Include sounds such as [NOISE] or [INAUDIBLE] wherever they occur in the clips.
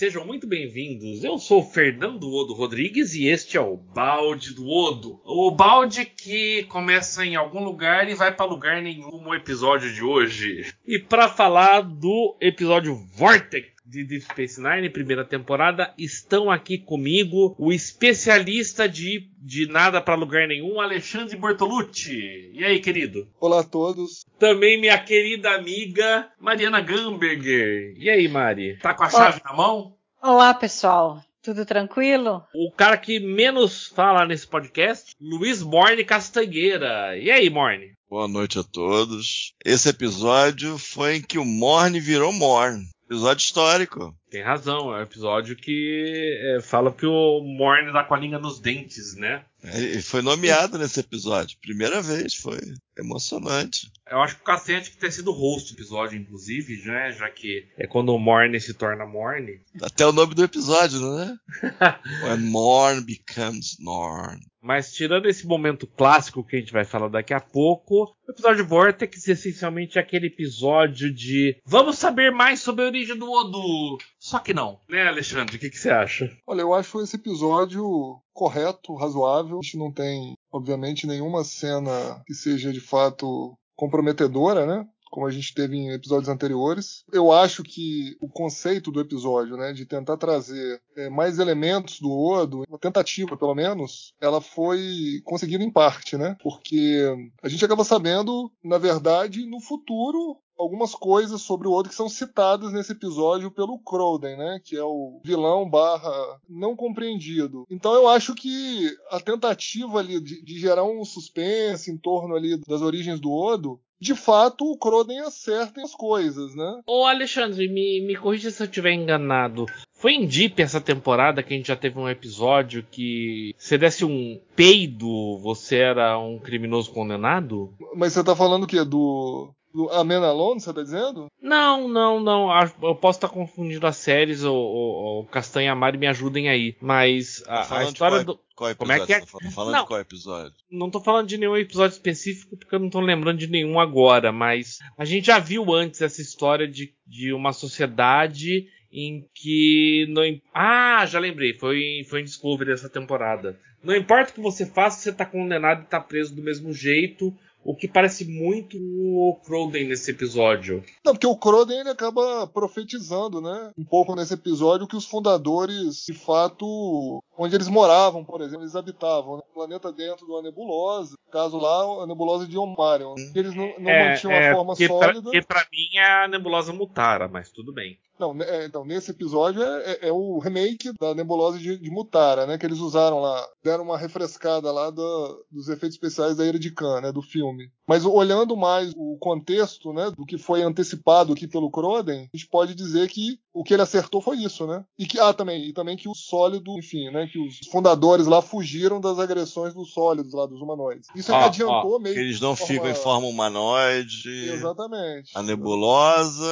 Sejam muito bem-vindos. Eu sou Fernando Odo Rodrigues e este é o Balde do Odo. O balde que começa em algum lugar e vai para lugar nenhum no episódio de hoje. E para falar do episódio Vortex de Deep Space Nine, primeira temporada, estão aqui comigo o especialista de, de nada para lugar nenhum, Alexandre Bortolucci. E aí, querido? Olá a todos. Também minha querida amiga Mariana Gamberger. E aí, Mari? Tá com a chave na mão? Olá, pessoal. Tudo tranquilo? O cara que menos fala nesse podcast, Luiz Morne Castanheira. E aí, Morne? Boa noite a todos. Esse episódio foi em que o Morne virou Morne. Episódio histórico. Tem razão, é um episódio que é, fala que o Morne dá com a língua nos dentes, né? Ele foi nomeado nesse episódio. Primeira vez, foi emocionante. Eu acho que o cacete que ter sido host do episódio, inclusive, né? Já que é quando o Morne se torna Morne. Até o nome do episódio, não é? [LAUGHS] When Morn becomes Norn. Mas tirando esse momento clássico que a gente vai falar daqui a pouco, o episódio Vortex essencialmente é aquele episódio de vamos saber mais sobre a origem do Odu. Só que não, né, Alexandre? O que, que você acha? Olha, eu acho esse episódio correto, razoável. A gente não tem, obviamente, nenhuma cena que seja de fato comprometedora, né? como a gente teve em episódios anteriores. Eu acho que o conceito do episódio, né, de tentar trazer é, mais elementos do Odo, uma tentativa pelo menos, ela foi conseguida em parte, né? Porque a gente acaba sabendo, na verdade, no futuro algumas coisas sobre o Odo que são citadas nesse episódio pelo Crowden, né? Que é o vilão barra não compreendido. Então eu acho que a tentativa ali de, de gerar um suspense em torno ali das origens do Odo de fato o Croden acerta as coisas, né? Ô Alexandre, me, me corrija se eu estiver enganado. Foi em Deep essa temporada que a gente já teve um episódio que se desse um peido, você era um criminoso condenado? Mas você tá falando o quê? Do. Do Amen Alone, você tá dizendo? Não, não, não. Eu posso estar confundindo as séries, o, Castanha Mari me ajudem aí. Mas a, Tá a história do. Qual Como é episódio? que é? Tá falando Não. de qual episódio? Não tô falando de nenhum episódio específico porque eu não tô lembrando de nenhum agora, mas a gente já viu antes essa história de, de uma sociedade em que não. Ah, já lembrei, foi, foi em Discovery essa temporada. Não importa o que você faça, você tá condenado e tá preso do mesmo jeito. O que parece muito o Crowden nesse episódio. Não, porque o Croden ele acaba profetizando, né? Um pouco nesse episódio que os fundadores, de fato, onde eles moravam, por exemplo, eles habitavam, né? planeta dentro de uma nebulosa. No caso lá, a nebulosa de Omarion. Que eles não, não mantinham a forma pra, sólida. porque pra mim é a nebulosa Mutara, mas tudo bem. Não, né, é, então, nesse episódio é, é- é o remake da nebulosa de, de Mutara, né? Que eles usaram lá. Deram uma refrescada lá do- dos efeitos especiais da Ira de Khan, né? Do filme. Mas olhando mais o contexto, né? Do que foi antecipado aqui pelo Croden, a gente pode dizer que o que ele acertou foi isso, né? E que, ah, também, e também que o sólido, enfim, né? Que os fundadores lá fugiram das agressões dos sólidos lá, dos humanoides. Isso ele Ó, adiantou meio Que que eles não forma- ficam em forma humanoide. Exatamente. A nebulosa.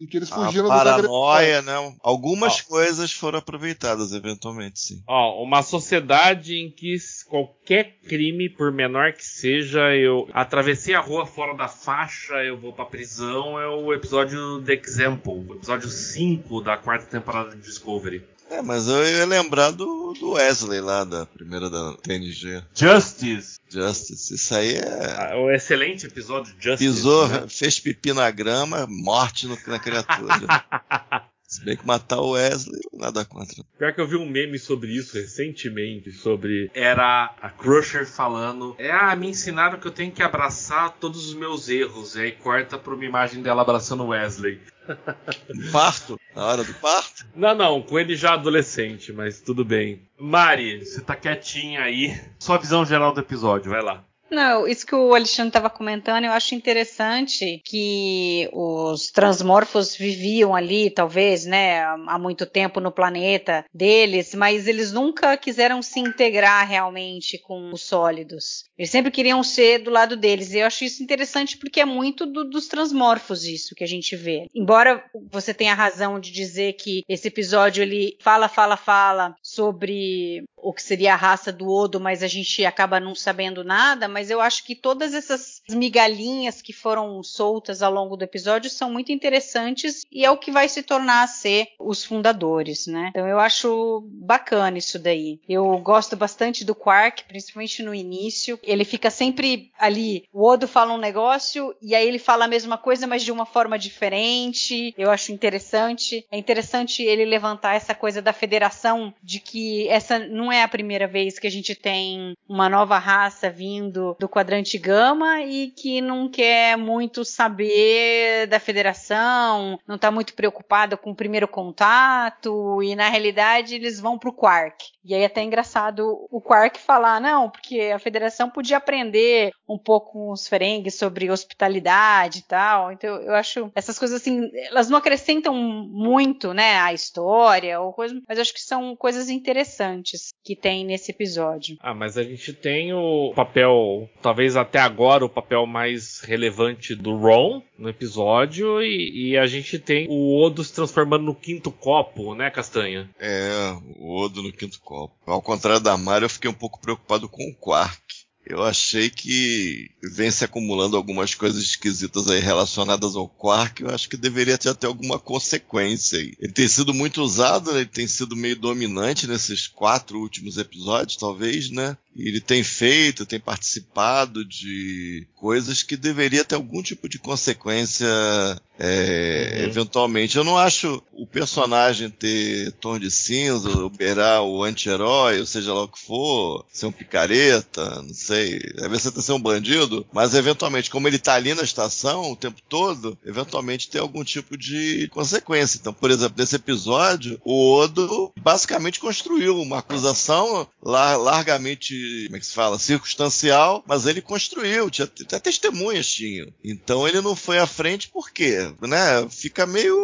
E que eles A fugiram das agressões. paranoia, né? Algumas coisas foram aproveitadas, eventualmente, sim. Ó, uma sociedade em que qualquer crime, por menor que seja, eu atravessei a rua fora da faixa, eu vou pra prisão, é o episódio The Example, o episódio 5 da quarta temporada de Discovery. É, mas eu ia lembrar do, do Wesley lá, da primeira da TNG. Justice! Justice. Isso aí é. Ah, O excelente episódio Justice. Pisou, né? fez pipi na grama, morte no- na criatura. [LAUGHS] Se bem que matar o Wesley, nada contra. Pior que eu vi um meme sobre isso recentemente, sobre era a Crusher falando, é ah, me ensinaram que eu tenho que abraçar todos os meus erros, e aí corta pra uma imagem dela abraçando o Wesley. Parto? Na hora do parto? Não, não, com ele já adolescente, mas tudo bem. Mari, você tá quietinha aí. Sua visão geral do episódio, vai lá. Não, isso que o Alexandre estava comentando, eu acho interessante que os transmorfos viviam ali, talvez, né, há muito tempo no planeta deles, mas eles nunca quiseram se integrar realmente com os sólidos. Eles sempre queriam ser do lado deles. E eu acho isso interessante porque é muito do, dos transmorfos isso que a gente vê. Embora você tenha razão de dizer que esse episódio ele fala, fala, fala sobre o que seria a raça do Odo, mas a gente acaba não sabendo nada, mas eu acho que todas essas migalhinhas que foram soltas ao longo do episódio são muito interessantes e é o que vai se tornar a ser os fundadores, né? Então eu acho bacana isso daí. Eu gosto bastante do Quark, principalmente no início. Ele fica sempre ali, o Odo fala um negócio e aí ele fala a mesma coisa, mas de uma forma diferente. Eu acho interessante. É interessante ele levantar essa coisa da federação de que essa não não é a primeira vez que a gente tem uma nova raça vindo do quadrante gama e que não quer muito saber da federação, não está muito preocupada com o primeiro contato e na realidade eles vão pro Quark. E aí é até engraçado o Quark falar, não, porque a federação podia aprender um pouco com os Ferengues sobre hospitalidade e tal. Então eu acho essas coisas assim, elas não acrescentam muito, né, a história ou coisa, mas eu acho que são coisas interessantes que tem nesse episódio. Ah, mas a gente tem o papel, talvez até agora, o papel mais relevante do Ron no episódio, e, e a gente tem o Odo se transformando no quinto copo, né, Castanha? É, o Odo no quinto copo. Ao contrário da Mari, eu fiquei um pouco preocupado com o Quark. Eu achei que vem se acumulando algumas coisas esquisitas aí relacionadas ao Quark. Eu acho que deveria ter até alguma consequência aí. Ele tem sido muito usado, né? ele tem sido meio dominante nesses quatro últimos episódios, talvez, né? Ele tem feito, tem participado de coisas que deveria ter algum tipo de consequência é, uhum. eventualmente. Eu não acho o personagem ter tom de cinza, beirar o anti-herói, ou seja lá o que for, ser um picareta, não sei, às vezes até ser um bandido, mas eventualmente, como ele tá ali na estação o tempo todo, eventualmente tem algum tipo de consequência. Então, por exemplo, nesse episódio, o Odo basicamente construiu uma acusação largamente como é que se fala, circunstancial, mas ele construiu, tinha, até testemunhas tinham. Então ele não foi à frente por quê? Né? Fica meio.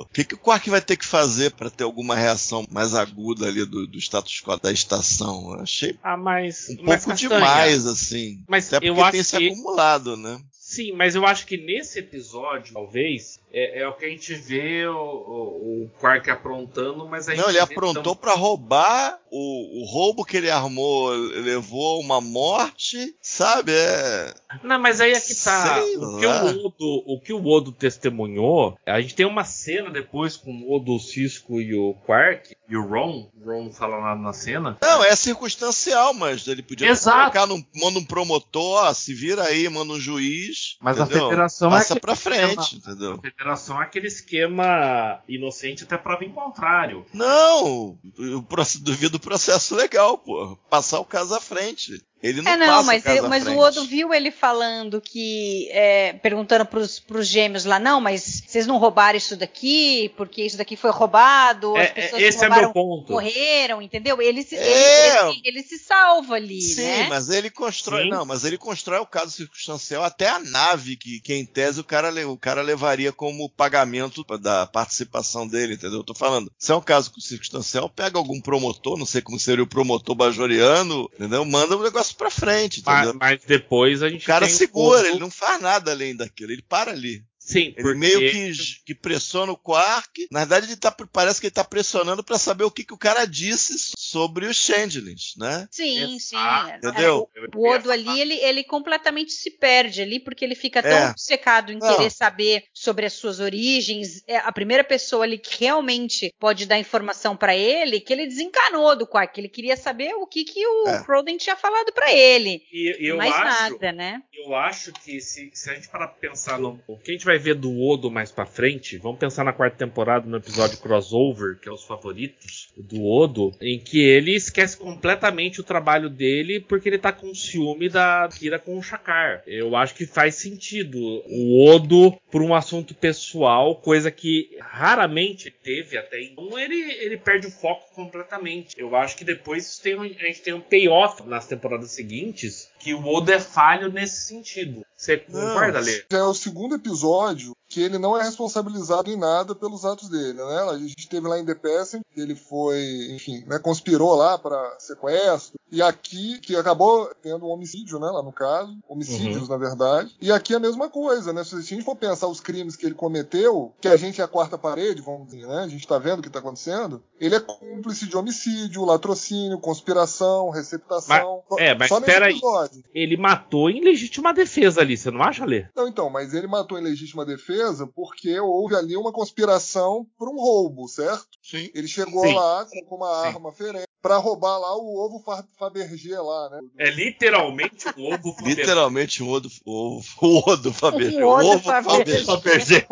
O que, que o Quark vai ter que fazer para ter alguma reação mais aguda ali do, do status quo da estação? Eu achei ah, mas, um mas pouco demais, assim. Mas até porque tem se acumulado, né? Sim, mas eu acho que nesse episódio, talvez, é, é, o que a gente vê o, o, o Quark aprontando, mas a gente. Não, ele aprontou tão... para roubar o, o roubo que ele armou, levou uma morte, sabe? É... Não, mas aí é que tá. o que o, Odo, o que o Odo testemunhou, a gente tem uma cena depois com o Odo, o Cisco e o Quark, e o Ron. O Ron não fala nada na cena. Não, é circunstancial, mas ele podia Exato. colocar, num, manda um promotor, ó, se vira aí, manda um juiz. Mas entendeu? a federação Passa é pra frente, entendeu? A federação é aquele esquema inocente até prova em contrário. Não, eu duvido do processo legal, pô. Passar o caso à frente. Ele não é, não, passa mas, eu, mas o Odo viu ele falando que, é, perguntando pros, pros gêmeos lá, não, mas vocês não roubaram isso daqui, porque isso daqui foi roubado, é, as pessoas esse que roubaram é meu ponto. morreram, entendeu? Ele se, É. ele, ele, ele se salva ali, Sim, né? mas ele constrói. Sim. Não, mas ele constrói o caso circunstancial até a nave, que, que em tese o cara, o cara levaria como pagamento da participação dele, entendeu? Eu tô falando. Se é um caso circunstancial, pega algum promotor, não sei como seria o promotor bajoriano, entendeu? Manda o negócio pra frente, Mas, entendeu? mas depois a gente O cara segura, Odo- ele não faz nada além daquilo, ele para ali. Sim, Ele porque meio que, que pressiona o Quark. Na verdade, ele tá, parece que ele tá pressionando pra saber o que, que o cara disse sobre os Changelings, né? Sim, sim. É, Entendeu? O Odo ali, ele, ele completamente se perde ali, porque ele fica tão É. obcecado em Não. querer saber sobre as suas origens. É a primeira pessoa ali que realmente pode dar informação pra ele, que ele desencanou do Quark. Ele queria saber o que, que o É. Crowden tinha falado pra ele. E eu Mais acho, nada, né? eu acho que se, se a gente parar pra pensar no. O que a gente vai ver do Odo mais pra frente, vamos pensar na quarta temporada, no episódio crossover, que é os favoritos do Odo, em que ele esquece completamente o trabalho dele porque ele tá com ciúme da Kira com o Shakar. Eu acho que faz sentido o Odo por um assunto pessoal, coisa que raramente teve até então, ele, ele perde o foco completamente. Eu acho que depois tem a gente tem um payoff nas temporadas seguintes que o Odo é falho nesse sentido. Você concorda, Lê? Já é o segundo episódio que ele não é responsabilizado em nada pelos atos dele, né? A gente teve lá em The Passing, que ele foi, enfim, né, conspirou lá para sequestro, e aqui, que acabou tendo um homicídio, né, lá no caso, homicídios, Uhum. na verdade, e aqui é a mesma coisa, né? Se a gente for pensar os crimes que ele cometeu, que a gente é a quarta parede, vamos dizer, né? A gente tá vendo o que tá acontecendo, ele é cúmplice de homicídio, latrocínio, conspiração, receptação. Mas- é, mas só nesse espera aí. episódio. Ele matou em legítima defesa ali, você não acha, Lê? Não, então, mas ele matou em legítima defesa porque houve ali uma conspiração para um roubo, certo? Sim. Ele chegou Sim. lá com, uma Sim. arma ferente para roubar lá o ovo Fa- Fabergé lá, né? É literalmente [LAUGHS] o ovo Literalmente o Odo, o, o Odo Fabergé. O ovo Fabergé. Fabergé.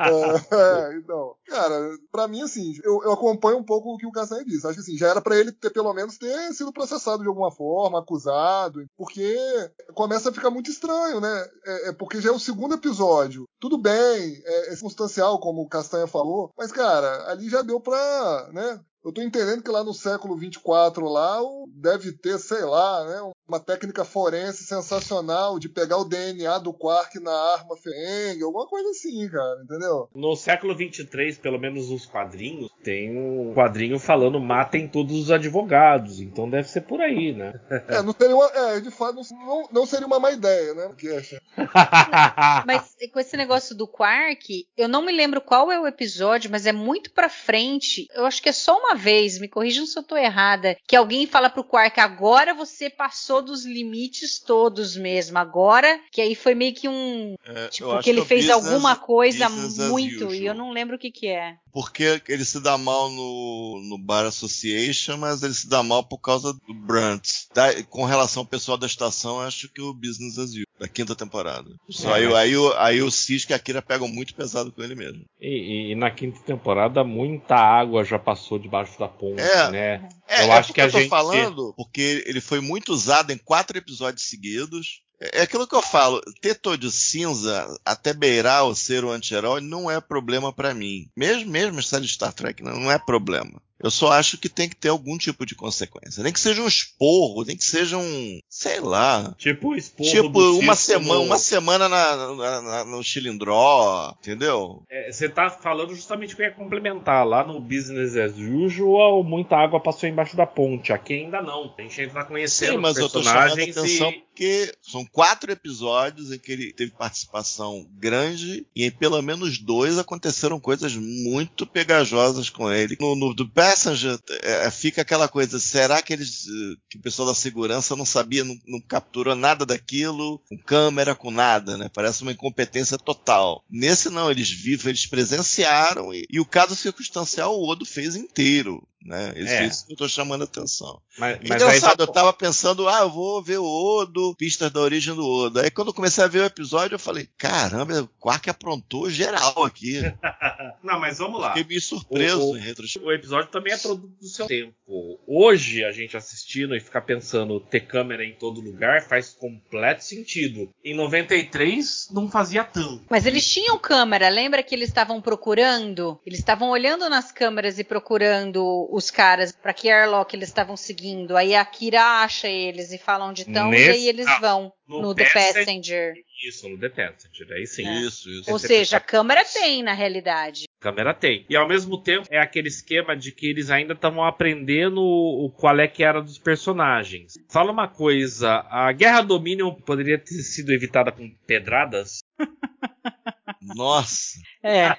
É, então, cara, pra mim, assim, eu, eu acompanho um pouco o que o Castanha disse. Acho que assim, já era pra ele ter, pelo menos, ter sido processado de alguma forma, acusado, porque começa a ficar muito estranho, né? É, é porque já é o segundo episódio. Tudo bem, é, é circunstancial, como o Castanha falou, mas, cara, ali já deu pra, né? Eu tô entendendo que lá no século 24 lá o- deve ter, sei lá, né, uma técnica forense sensacional de pegar o DNA do Quark na arma Ferengue, alguma coisa assim, cara, entendeu? No século 23, pelo menos nos quadrinhos, tem um quadrinho falando matem todos os advogados. Então deve ser por aí, né? É, não seria uma, é, de fato, não, não seria uma má ideia, né? Porque, [LAUGHS] Mas com esse negócio do Quark, eu não me lembro qual é o episódio, mas é muito pra frente. Eu acho que é só uma vez, me corrijam se eu tô errada, que alguém fala pro Quark, agora você passou dos limites todos mesmo, agora, que aí foi meio que um, É, tipo, que ele é o fez alguma coisa muito, e eu não lembro o que que é. Porque ele se dá mal no, no Bar Association, mas ele se dá mal por causa do Brunt. Da- com relação ao pessoal da estação, acho que o Business as usual, da quinta temporada. Só É, aí, aí, o- aí o Cisco e a Kira pegam muito pesado com ele mesmo. E, e na quinta temporada, muita água já passou debaixo da ponte, É. né? É, Eu é acho que a eu tô gente- falando, porque ele foi muito usado em quatro episódios seguidos. É é aquilo que eu falo, ter todo cinza até beirar o ser o anti-herói não é problema pra mim. Mesmo mesmo série de Star Trek não, não é problema. Eu só acho que tem que ter algum tipo de consequência. Nem que seja um esporro, nem que seja um, sei lá, Tipo esporro tipo uma semana, no- uma semana na, na- na- no Chilindró, entendeu? É, Você tá falando justamente o que eu ia complementar. Lá no Business as Usual, muita água passou embaixo da ponte. Aqui ainda não. A gente ainda tá conhecendo Sim, mas eu tô chamando a atenção e... porque são quatro episódios em que ele teve participação grande e em pelo menos dois aconteceram coisas muito pegajosas com ele. No, no do Passenger é, fica aquela coisa, será que eles, eh, que o pessoal da segurança não sabia, não, não capturou nada daquilo, com câmera, com nada, né? Parece uma incompetência total. Nesse não, eles vivem, eles presenciaram e, e o caso circunstancial o Odo fez inteiro. Né? Isso, É. isso que eu tô chamando a atenção. Mas, mas Engraçado, aí eu tava pensando, ah, eu vou ver o Odo, pistas da origem do Odo. Aí quando eu comecei a ver o episódio, eu falei, caramba, o Quark aprontou geral aqui. [LAUGHS] Não, mas vamos lá. Fiquei meio surpreso O- o- em retrospectiva. O episódio também é produto do seu tempo. Hoje, a gente assistindo e ficar pensando ter câmera em todo lugar faz completo sentido. Em 93, não fazia tanto. Mas eles tinham câmera, lembra que eles estavam procurando? Eles estavam olhando nas câmeras e procurando os caras pra que airlock eles estavam seguindo. Aí a Kira acha eles e fala onde estão e Nesse- aí eles Ah, vão no no, The Passenger- Passenger. Isso, no The Passenger. Aí sim. Isso, isso. Ou seja, a câmera tem na realidade. câmera tem. E ao mesmo tempo é aquele esquema de que eles ainda estavam aprendendo o qual é que era dos personagens. Fala uma coisa, a Guerra Dominion poderia ter sido evitada com pedradas? Nossa. É.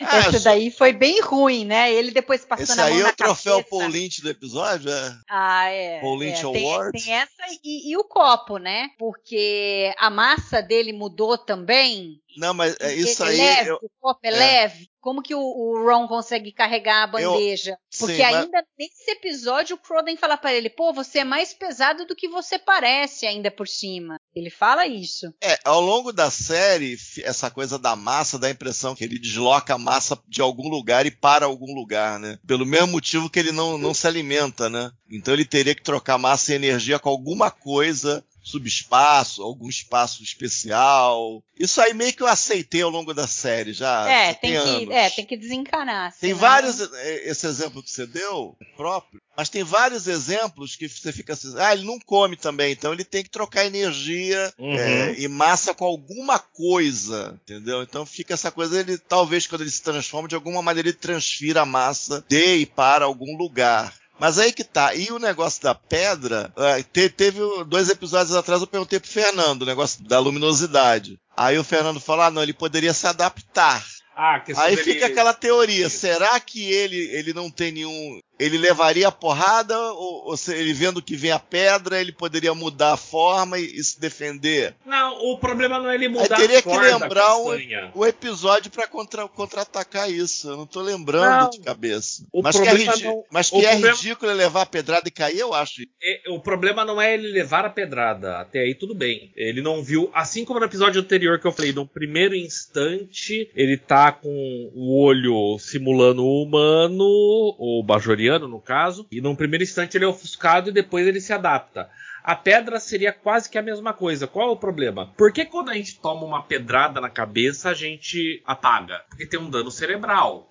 Ah, Essa daí foi bem ruim, né? Ele depois passando Esse aí é o troféu cabeça. Paul Lynch do episódio? É. Ah, é. Paul Lynch é. Tem, Award. tem essa e, e o copo, né? Porque a massa dele mudou também. Não, mas é isso é aí. leve, eu- o copo é, é. leve. Como que o, o Ron consegue carregar a Eu- bandeja? Porque Sim, mas- ainda nesse episódio o Froden fala pra ele: pô, você é mais pesado do que você parece ainda por cima. Ele fala isso. É, ao longo da série, essa coisa da massa dá a impressão que ele desloca a massa de algum lugar e para algum lugar, né? Pelo mesmo motivo que ele não, não se alimenta, né? Então ele teria que trocar massa e energia com alguma coisa subespaço, algum espaço especial. Isso aí meio que eu aceitei ao longo da série já. É, tem, que, é tem que desencanar. Tem senão... vários. É, esse exemplo que você deu, próprio, mas tem vários exemplos que você fica assim, ah, ele não come também, então ele tem que trocar energia uhum. é, e massa com alguma coisa, entendeu? Então fica essa coisa, ele talvez quando ele se transforma, de alguma maneira ele transfira a massa de e para algum lugar. Mas aí que tá. E o negócio da pedra, é, teve dois episódios atrás eu perguntei pro Fernando o negócio da luminosidade. Aí o Fernando falou: ah, não, ele poderia se adaptar. Ah, Aí fica aquela teoria, será que ele, ele não tem nenhum ele levaria a porrada ou, ou se ele vendo que vem a pedra, ele poderia mudar a forma e, e se defender? Não, o problema não é ele mudar Aí teria a que lembrar o, o, episódio para contra-atacar isso. Eu não tô lembrando não, de cabeça. Mas que, é, não, mas que é problema... ridículo ele levar a pedrada e cair, eu acho. É, o problema não é ele levar a pedrada. Até aí tudo bem. Ele não viu, assim como no episódio anterior que eu falei, no primeiro instante ele tá com o olho simulando o humano, o Bajori no caso, e num primeiro instante ele é ofuscado e depois ele se adapta. A pedra seria quase que a mesma coisa. Qual é o problema? Por que quando a gente toma uma pedrada na cabeça a gente apaga? Porque tem um dano cerebral.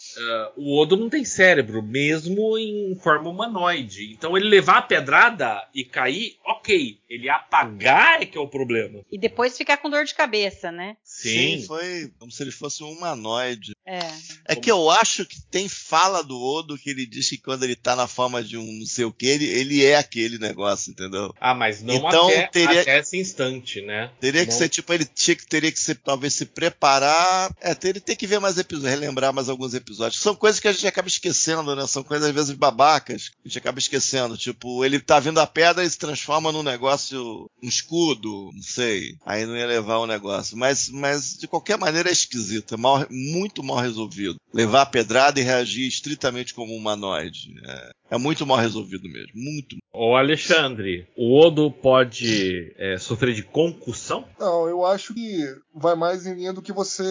Uh, o Odo não tem cérebro, mesmo em forma humanoide. Então ele levar a pedrada e cair, ok. Ele apagar é que é o problema. E depois ficar com dor de cabeça, né? Sim, Sim foi como se ele fosse um humanoide. É. É que eu acho que tem fala do Odo que ele diz que quando ele tá na forma de um não sei o que, ele, ele é aquele negócio, entendeu? Ah, mas não então, até, teria, até esse instante, né? Teria que não... ser, tipo, ele tinha que, teria que ser, talvez se preparar. É, teria, ter que ver mais episódios, relembrar mais alguns episódios. São coisas que a gente acaba esquecendo, né? São coisas, às vezes, babacas, que a gente acaba esquecendo. Tipo, ele tá vindo a pedra e se transforma num negócio, um escudo, não sei. Aí não ia levar o negócio. Mas, mas de qualquer maneira é esquisito. É mal, muito mal resolvido. Levar a pedrada e reagir estritamente como um humanoide. É, é muito mal resolvido mesmo. Muito. Ô Alexandre, o Odo pode é, sofrer de concussão? Não, eu acho que vai mais em linha do que você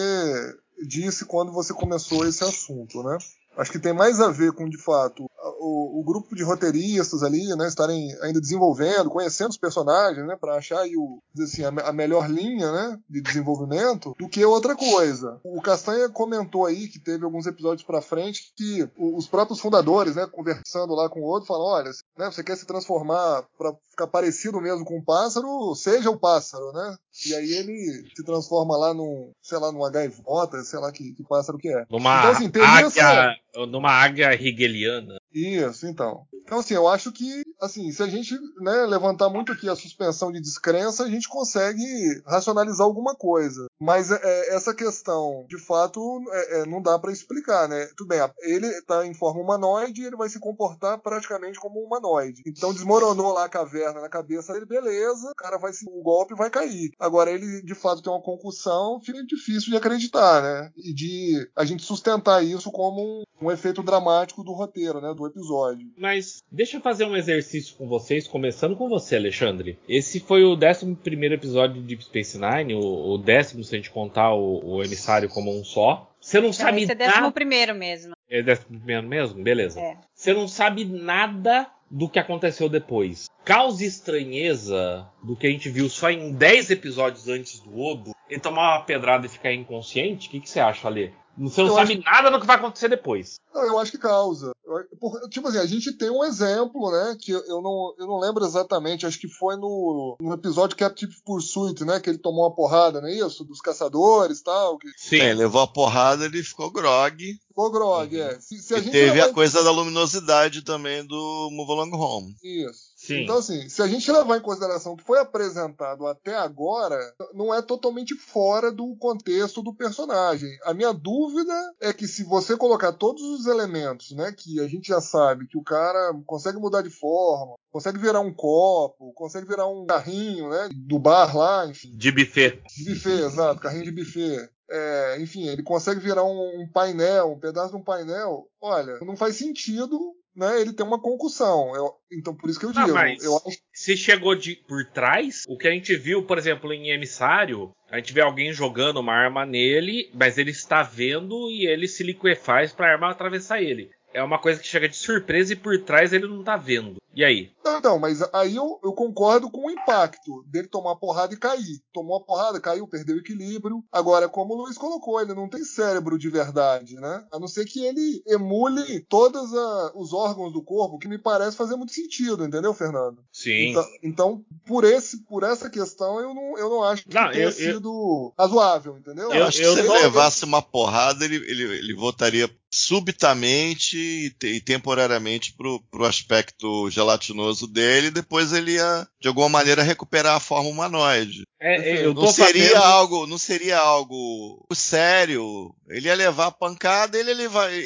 disse quando você começou esse assunto, né? Acho que tem mais a ver com, de fato, o, o, grupo de roteiristas ali, né, estarem ainda desenvolvendo, conhecendo os personagens, né, para achar aí o, assim, a, a, melhor linha, né, de desenvolvimento, do que outra coisa. O Castanha comentou aí que teve alguns episódios para frente que os próprios fundadores, né, conversando lá com o outro, falam, olha, né, você quer se transformar para ficar parecido mesmo com um pássaro, seja o pássaro, né? E aí ele se transforma lá num, sei lá, numa gaivota, sei lá que, que pássaro que é. Numa então, assim, águia, essa... numa águia rigeliana. Isso, então. Então, assim, eu acho que, assim, se a gente né, levantar muito aqui a suspensão de descrença, a gente consegue racionalizar alguma coisa. Mas é, é essa questão, de fato, é, é, não dá para explicar, né? Tudo bem, ele está em forma humanoide e ele vai se comportar praticamente como um humanoide. Então, desmoronou lá a caverna na cabeça dele, beleza, o cara vai se o golpe vai cair. Agora, ele de fato tem uma concussão, fica difícil de acreditar, né? E de a gente sustentar isso como um, um efeito dramático do roteiro, né? Do episódio. Mas deixa eu fazer um exercício com vocês, começando com você, Alexandre. Esse foi o 11 episódio de Deep Space Nine, o, o décimo, se a gente contar o, o emissário como um só. Você não, não sabe esse é décimo primeiro mesmo. É décimo primeiro mesmo? Beleza. É. Você não sabe nada do que aconteceu depois. Causa estranheza do que a gente viu só em 10 episódios antes do Odo, ele tomar uma pedrada e ficar inconsciente? O que, que você acha, Ale? Você não eu sabe acho... nada do que vai acontecer depois. Não, eu acho que causa. Eu, tipo assim, a gente tem um exemplo, né? Que eu não, eu não lembro exatamente, acho que foi no, no episódio Captive Pursuit, né? Que ele tomou uma porrada, não é isso? Dos caçadores e tal. Que... Sim, é, levou a porrada, ele ficou grog. Ficou grog, uhum. é. Se, se e teve a coisa da luminosidade também do Move Along Home. Isso. Sim. Então, assim, se a gente levar em consideração o que foi apresentado até agora, não é totalmente fora do contexto do personagem. A minha dúvida é que se você colocar todos os elementos, né, que a gente já sabe que o cara consegue mudar de forma, consegue virar um copo, consegue virar um carrinho, né, do bar lá, enfim. De buffet. De buffet, exato, carrinho de buffet. É, enfim, ele consegue virar um, um painel, um pedaço de um painel. Olha, não faz sentido né, ele tem uma concussão. Eu, então, por isso que eu digo. mas eu acho se chegou de, por trás, o que a gente viu, por exemplo, em Emissário, a gente vê alguém jogando uma arma nele, mas ele está vendo e ele se liquefaz para a arma atravessar ele. É uma coisa que chega de surpresa e por trás ele não tá vendo. E aí? Não, não, mas aí eu, eu concordo com o impacto dele tomar a porrada e cair. Tomou a porrada, caiu, perdeu o equilíbrio. Agora, como o Luiz colocou, ele não tem cérebro de verdade, né? A não ser que ele emule todos a- os órgãos do corpo, que me parece fazer muito sentido, entendeu, Fernando? Sim. Então, então, por, esse, por essa questão, eu não, eu não acho que Não, tenha eu- eu- sido razoável, entendeu? Eu, acho que eu se ele levasse uma porrada, ele, ele, ele voltaria subitamente e, te- temporariamente pro, pro aspecto gelatinoso dele, e depois ele ia, de alguma maneira, recuperar a forma humanoide. É, é, Não seria algo, não seria algo sério. Ele ia levar a pancada, ele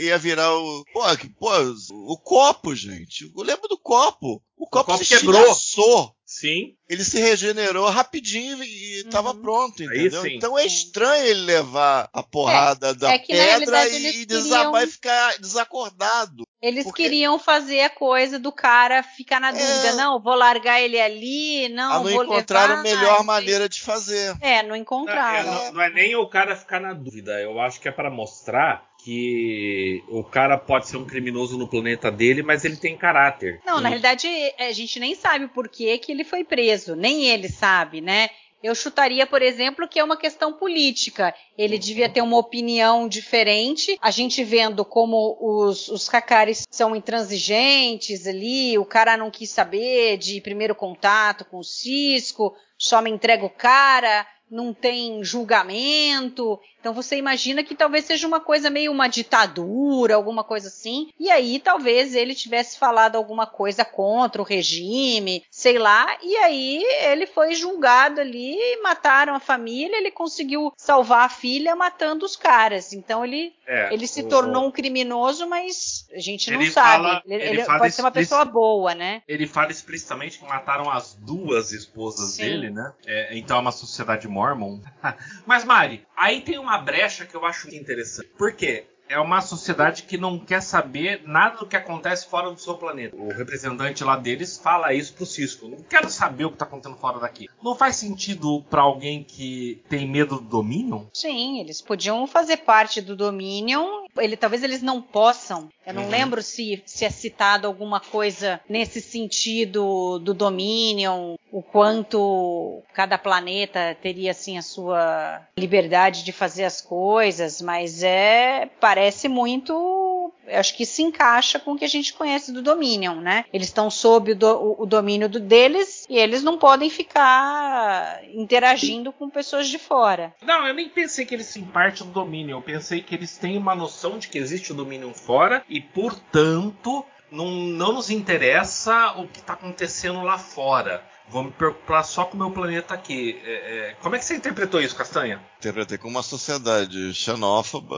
ia, virar o, pô, pô, o copo, gente. Eu lembro do copo. O copo, copo se quebrou. estilhaçou. Sim. Ele se regenerou rapidinho e estava Uhum. pronto, entendeu? Então é estranho ele levar a porrada da é que, na pedra e eles desabar queriam- e ficar desacordado. Eles Porque- queriam fazer a coisa do cara ficar na É. dúvida. Não, vou largar ele ali, não, a não vou encontrar levar. a melhor Ai, maneira de fazer. É, não Não, é, encontraram. não- não é nem o cara ficar na dúvida. Eu acho que é para mostrar que o cara pode ser um criminoso no planeta dele, mas ele tem caráter. Não, na E- realidade, a gente nem sabe por que, que ele foi preso. Nem ele sabe, né? Eu chutaria, por exemplo, que é uma questão política. Ele devia ter uma opinião diferente. A gente vendo como os, os Hakaris são intransigentes ali, o cara não quis saber de primeiro contato com o Cisco, só me entrega o cara, não tem julgamento. Então você imagina que talvez seja uma coisa meio uma ditadura, alguma coisa assim. E aí talvez ele tivesse falado alguma coisa contra o regime, sei lá. E aí ele foi julgado ali, mataram a família, ele conseguiu salvar a filha matando os caras. Então ele, é, ele se o- tornou um criminoso, mas a gente não Ele sabe. fala- ele ele fala pode ser uma pessoa boa, né? Ele fala explicitamente que mataram as duas esposas Sim. dele, né? É, então é uma sociedade mormon. [LAUGHS] Mas, Mari, aí tem uma brecha que eu acho interessante. Por quê? É uma sociedade que não quer saber nada do que acontece fora do seu planeta. O representante lá deles fala isso pro Cisco. Não quero saber o que tá acontecendo fora daqui. Não faz sentido pra alguém que tem medo do Dominion? Sim, eles podiam fazer parte do Dominion. Ele, talvez eles não possam. Eu não Uhum. lembro se, se é citado alguma coisa nesse sentido do Dominion, o quanto cada planeta teria assim a sua liberdade de fazer as coisas, mas é parece muito acho que se encaixa com o que a gente conhece do Dominion, né? Eles estão sob o, do- o- domínio do- deles e eles não podem ficar interagindo com pessoas de fora. Não, eu nem pensei que eles têm parte do domínio. Eu pensei que eles têm uma noção de que existe o domínio fora e, portanto, não, não nos interessa o que está acontecendo lá fora. Vou me preocupar só com o meu planeta aqui. É, é, como é que você interpretou isso, Castanha? Interpretei como uma sociedade xenófoba.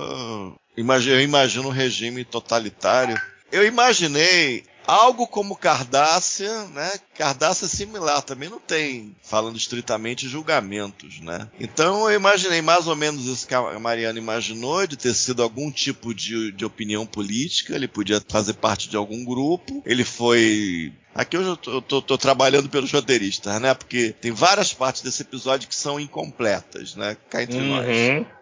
Eu imagino um regime totalitário. Eu imaginei algo como Cardácia, né? Cardácia é similar, também não tem, falando estritamente, julgamentos, né? Então eu imaginei mais ou menos isso que a Mariana imaginou, de ter sido algum tipo de, de opinião política, ele podia fazer parte de algum grupo, ele foi Aqui eu tô, eu tô- tô trabalhando pelos roteiristas, né? Porque tem várias partes desse episódio que são incompletas, né? Cá entre nós.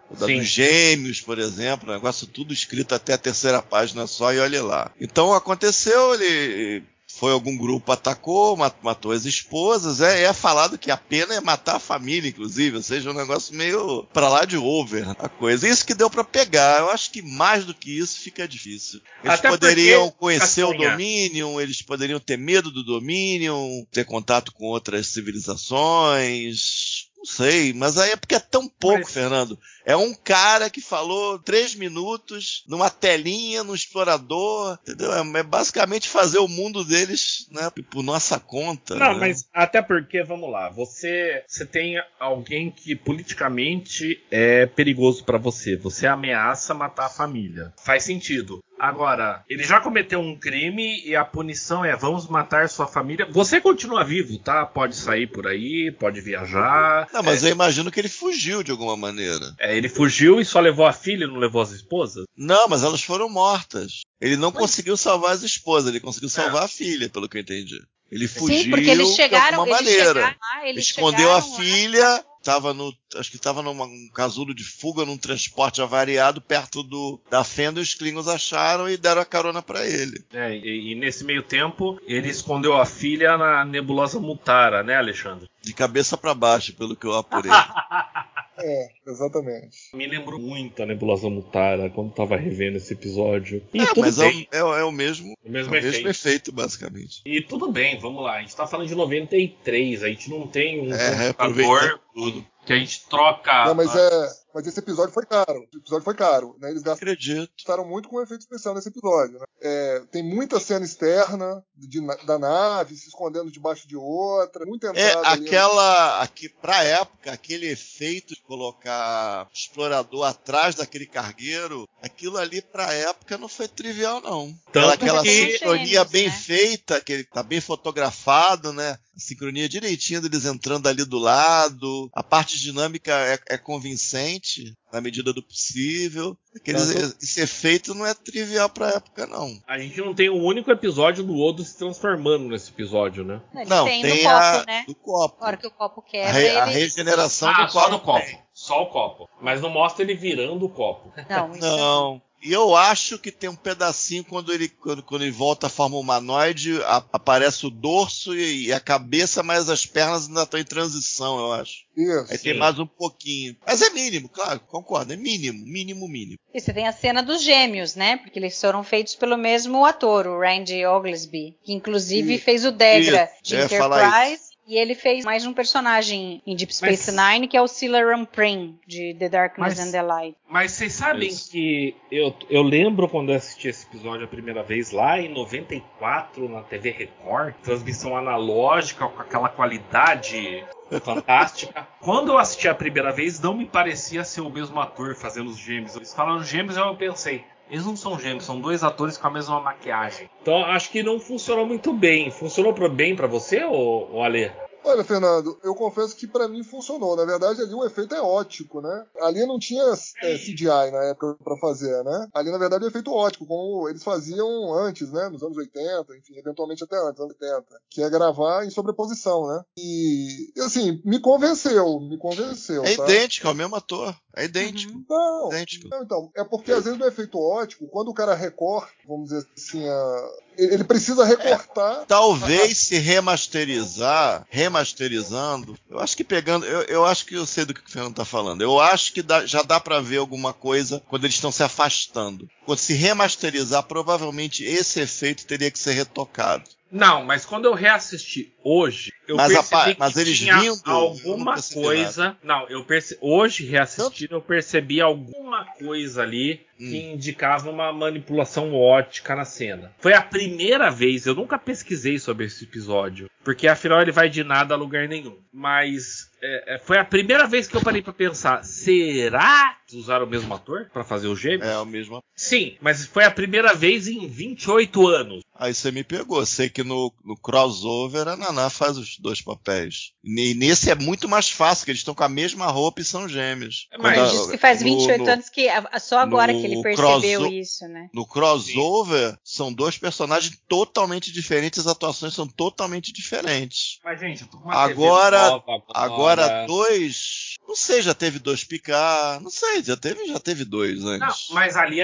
O da Sim. dos gêmeos, por exemplo, um negócio tudo escrito até a terceira página só e olhe lá. Então aconteceu, ele foi algum grupo atacou, ma- matou as esposas, é, é falado que a pena é matar a família, inclusive, ou seja, um negócio meio pra lá de over a coisa. Isso que deu pra pegar. Eu acho que mais do que isso fica difícil. Eles Até poderiam conhecer o Castanha- Dominion, eles poderiam ter medo do Dominion, ter contato com outras civilizações. Não sei, mas aí é porque é tão pouco, Mas- Fernando. É um cara que falou três minutos numa telinha, no explorador, entendeu? É, é basicamente fazer o mundo deles, né, por nossa conta. Não, né? mas até porque, vamos lá, você, você tem alguém que politicamente é perigoso pra você. Você ameaça matar a família. Faz sentido. Agora, ele já cometeu um crime e a punição é vamos matar sua família. Você continua vivo, tá? Pode sair por aí, pode viajar. Não, mas é. eu imagino que ele fugiu de alguma maneira. É, ele fugiu e só levou a filha e não levou as esposas? Não, mas elas foram mortas. Ele não mas... conseguiu salvar as esposas, ele conseguiu salvar é. a filha, pelo que eu entendi. Ele fugiu Sim, porque eles chegaram, de alguma maneira. Chegaram, ah, Escondeu a filha, estava no, acho que estava num casulo de fuga num transporte avariado perto do da fenda. Os Klingons acharam e deram a carona para ele. É, e, e, nesse meio tempo ele escondeu a filha na nebulosa Mutara, né, Alexandre? De cabeça para baixo, pelo que eu apurei. [LAUGHS] É, exatamente. Me lembrou muito a Nebulosa Mutara quando tava revendo esse episódio. E é, mas é, é, é, o mesmo, o mesmo, é o efeito. mesmo efeito, basicamente. E tudo bem, vamos lá. A gente tá falando de 93, a gente não tem um é, computador tudo que a gente troca. Não, mas é. Mas esse episódio foi caro. O episódio foi caro. Né? Eles gastaram muito com efeito especial nesse episódio. Né? É, tem muita cena externa de, da nave se escondendo debaixo de outra. Muita é, entrada. É, aquela. Aqui, pra época, aquele efeito de colocar explorador atrás daquele cargueiro, aquilo ali pra época não foi trivial, não. Tanto aquela que... sincronia bem né? feita, que tá bem fotografado, né? A sincronia direitinho deles entrando ali do lado. A parte dinâmica é, é convincente na medida do possível. Aqueles, esse efeito não é trivial pra época, não. A gente não tem um único episódio do Odo se transformando nesse episódio, né? Não, tem, tem copo, a, né? do copo. A hora que o copo quebra, a, re, a regeneração ah, do copo. Só do copo. Só o copo. Mas não mostra ele virando o copo. Não, não. E eu acho que tem um pedacinho quando ele, quando, quando ele volta à forma humanoide, a, aparece o dorso e, e, a cabeça, mas as pernas ainda estão em transição, eu acho. Isso. Aí tem mais um pouquinho. Mas é mínimo, claro, concordo. É mínimo, mínimo, mínimo. E você tem a cena dos gêmeos, né? Porque eles foram feitos pelo mesmo ator, o Randy Oglesby, que inclusive fez o Degra Isso. de Enterprise e ele fez mais um personagem em Deep Space mas, Nine, que é o Silaram Prim, de The Darkness mas, and the Light. Mas vocês sabem Isso. que eu, eu lembro quando eu assisti esse episódio a primeira vez, lá em 94, na TV Record, transmissão analógica, com aquela qualidade [LAUGHS] fantástica. Quando eu assisti a primeira vez, não me parecia ser o mesmo ator fazendo os gêmeos. Eles falaram gêmeos, eu pensei, eles não são gêmeos, são dois atores com a mesma maquiagem. Então acho que não funcionou muito bem. Funcionou bem para você, ou, ou Ale? Olha, Fernando, eu confesso que para mim funcionou. Na verdade, ali o efeito é ótico, né? Ali não tinha é, CGI na época para fazer, né? Ali, na verdade, é efeito ótico, como eles faziam antes, né? Nos anos 80, enfim, eventualmente até antes, anos 80, que é gravar em sobreposição, né? E, assim, me convenceu, me convenceu. É tá? idêntico, é o mesmo ator. É idêntico. Uhum. Não, idêntico. Não, então, é porque às vezes no efeito ótico, quando o cara recorta, vamos dizer assim, a, ele precisa recortar. É, talvez a... se remasterizar, remasterizando, eu acho que pegando, eu, eu acho que eu sei do que o Fernando está falando. Eu acho que dá, já dá para ver alguma coisa quando eles estão se afastando. Quando se remasterizar, provavelmente esse efeito teria que ser retocado. Não, mas quando eu reassisti hoje, eu mas percebi mas que eles tinha vindo, alguma coisa. Não, eu perce... hoje reassistindo eu percebi alguma coisa ali hum. que indicava uma manipulação ótica na cena. Foi a primeira vez, eu nunca pesquisei sobre esse episódio, porque afinal ele vai de nada a lugar nenhum. Mas é, é, foi a primeira vez que eu parei para pensar: será que usaram o mesmo ator para fazer o gêmeo? É o mesmo. Sim, mas foi a primeira vez em 28 anos. Aí você me pegou. Sei que no, no crossover a Naná faz os dois papéis. E nesse é muito mais fácil, que eles estão com a mesma roupa e são gêmeos. Mas diz que faz 28 no, anos que só agora que ele percebeu isso, né? No crossover Sim. são dois personagens totalmente diferentes, as atuações são totalmente diferentes. Mas gente, eu tô com uma agora, nova, agora Agora, dois. Não sei, já teve dois picar. Não sei, já teve, já teve dois antes. Não, mas ali,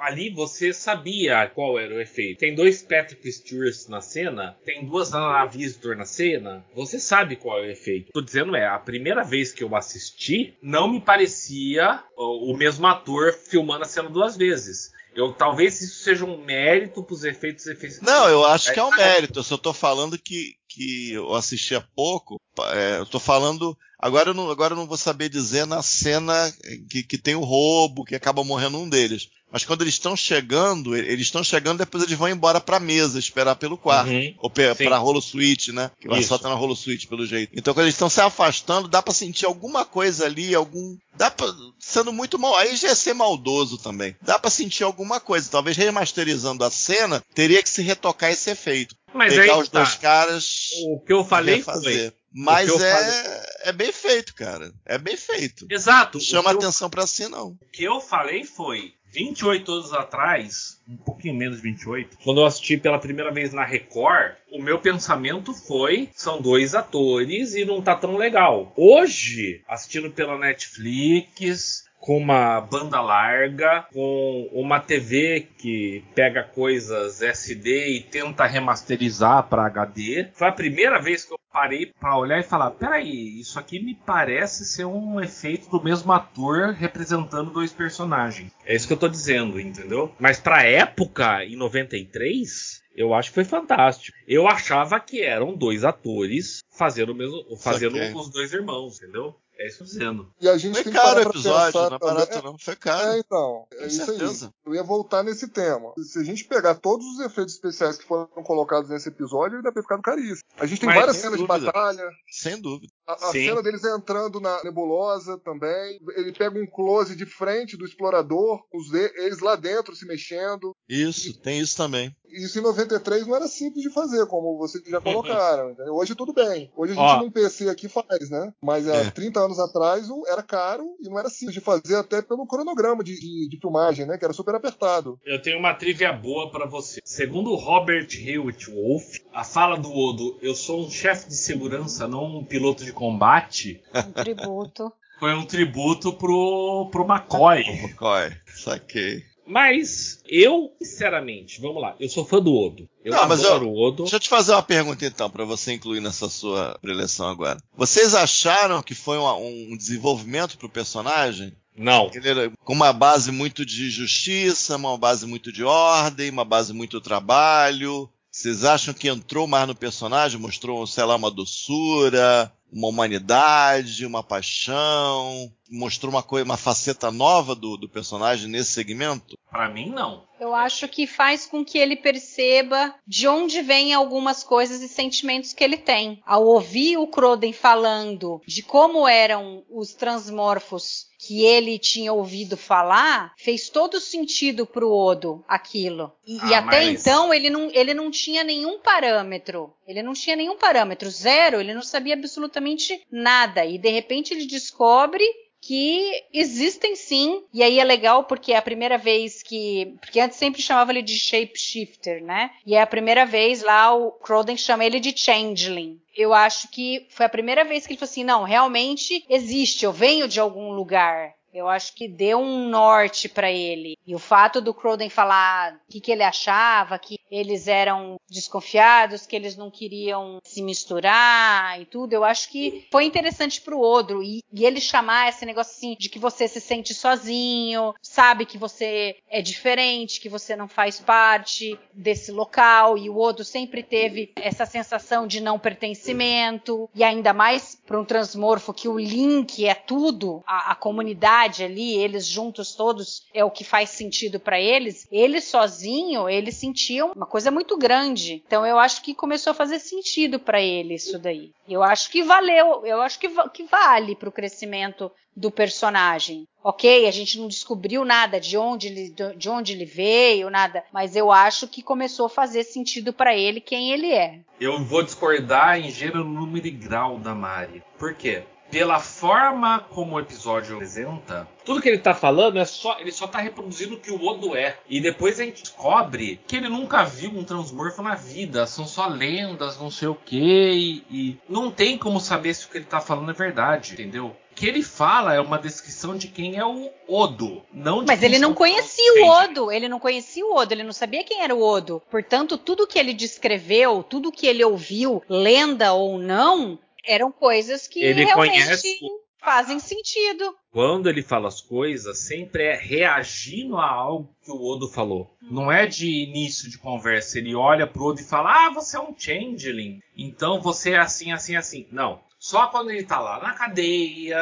ali você sabia qual era o efeito. Tem dois Patrick Stewart na cena, tem duas Ana Visitor na cena. Você sabe qual é o efeito. Tô dizendo é, a primeira vez que eu assisti, não me parecia o mesmo ator filmando a cena duas vezes. Eu, talvez isso seja um mérito para os efeitos, efeitos. Não, eu acho que é um mérito. Eu só tô falando que, que eu assisti há pouco. É, eu tô falando. Agora eu, não, agora eu não vou saber dizer na cena que, que tem o roubo, que acaba morrendo um deles. Mas quando eles estão chegando, eles estão chegando, depois eles vão embora pra mesa, esperar pelo quarto. Uhum. Ou pe- Sim. pra rolo suíte, né? Que vai só tá na rolo suíte, pelo jeito. Então, quando eles estão se afastando, dá pra sentir alguma coisa ali, algum. Dá pra. Sendo muito mal. Aí já é ser maldoso também. Dá pra sentir alguma coisa. Talvez remasterizando a cena, teria que se retocar esse efeito. Mas Pegar aí os tá. dois caras. O que eu falei refazer. foi. Mas é, é bem feito, cara. É bem feito. Exato. Não chama o que eu- atenção pra si, não. O que eu falei foi 28 anos atrás, um pouquinho menos de 28, quando eu assisti pela primeira vez na Record, o meu pensamento foi: são dois atores e não tá tão legal. Hoje, assistindo pela Netflix, com uma banda larga, com uma TV que pega coisas SD e tenta remasterizar para HD. Foi a primeira vez que eu parei para olhar e falar: peraí, isso aqui me parece ser um efeito do mesmo ator representando dois personagens. É isso que eu tô dizendo, entendeu? Mas pra época, em 93. Eu acho que foi fantástico. Eu achava que eram dois atores fazendo o mesmo, fazendo Saquei. os dois irmãos, entendeu? É isso que eu tô dizendo. E a gente Foi tem que caro parar o episódio, não é também- barato não. Foi caro. É, então, é Com isso certeza. aí. Eu ia voltar nesse tema. Se a gente pegar todos os efeitos especiais que foram colocados nesse episódio, ele deve ter ficado caríssimo. A gente tem Mas, várias cenas de dúvida. batalha. Sem dúvida. A, a cena deles entrando na nebulosa também. Ele pega um close de frente do explorador, os eles lá dentro se mexendo. Isso, tem isso também. Isso em 93 não era simples de fazer, como vocês já colocaram. entendeu? Hoje tudo bem. Hoje a gente Ó. num PC aqui faz, né? Mas há É. 30 anos atrás era caro e não era simples de fazer até pelo cronograma de, de, de filmagem, né? Que era super apertado. Eu tenho uma trivia boa pra você. Segundo Robert Hewitt Wolf, a fala do Odo, eu sou um chefe de segurança, não um piloto de combate, Um tributo. [LAUGHS] foi um tributo pro, pro McCoy. McCoy, saquei. Mas eu, sinceramente, vamos lá, eu sou fã do Odo. Eu Não, mas adoro o Odo. Deixa eu te fazer uma pergunta então, pra você incluir nessa sua preleção agora. Vocês acharam que foi uma- um desenvolvimento pro personagem? Não. Ele era com uma base muito de justiça, uma base muito de ordem, uma base muito de trabalho. Vocês acham que entrou mais no personagem, mostrou, sei lá, uma doçura, uma humanidade, uma paixão, mostrou uma coisa, uma faceta nova do, do personagem nesse segmento? Pra mim, não. Eu acho que faz com que ele perceba de onde vêm algumas coisas e sentimentos que ele tem. Ao ouvir o Croden falando de como eram os transmorfos que ele tinha ouvido falar, fez todo sentido pro Odo aquilo. E, e Ah, até mas- então ele não, ele não tinha nenhum parâmetro. Ele não tinha nenhum parâmetro, zero, ele não sabia absolutamente nada. E de repente ele descobre que existem sim, e aí é legal porque é a primeira vez que. Porque antes sempre chamava ele de shapeshifter, né? E é a primeira vez lá o Croden chama ele de changeling. Eu acho que foi a primeira vez que ele falou assim: não, realmente existe, eu venho de algum lugar. Eu acho que deu um norte pra ele. E o fato do Croden falar o que, que ele achava, que eles eram desconfiados, que eles não queriam se misturar e tudo, eu acho que foi interessante pro Odro. E, e ele chamar esse negócio assim de que você se sente sozinho, sabe que você é diferente, que você não faz parte desse local. E o Odro sempre teve essa sensação de não pertencimento. E ainda mais para um transmorfo que o link é tudo, a, a comunidade ali, eles juntos todos, é o que faz sentido para eles. Ele sozinho, ele sentia uma coisa muito grande. Então eu acho que começou a fazer sentido para ele isso daí. Eu acho que valeu, eu acho que, que vale pro crescimento do personagem. Ok, a gente não descobriu nada de onde ele, de onde ele veio, nada, mas eu acho que começou a fazer sentido para ele quem ele é. Eu vou discordar em gênero, número e grau da Mari. Por quê? Pela forma como o episódio apresenta, tudo que ele tá falando é só. Ele só tá reproduzindo o que o Odo é. E depois a gente descobre que ele nunca viu um transmorfo na vida. São só lendas, não sei o que. E, não tem como saber se o que ele tá falando é verdade, entendeu? O que ele fala é uma descrição de quem é o Odo, não de Mas ele não conhecia o Odo, ele não conhecia o Odo, ele não sabia quem era o Odo. Portanto, tudo que ele descreveu, tudo que ele ouviu, lenda ou não, eram coisas que Ele realmente conhece fazem sentido. quando ele fala as coisas, sempre é reagindo a algo que o Odo falou. Não é de início de conversa. Ele olha pro Odo e fala: Ah, você é um changeling. Então você é assim, assim, assim. Não. Só quando ele tá lá na cadeia,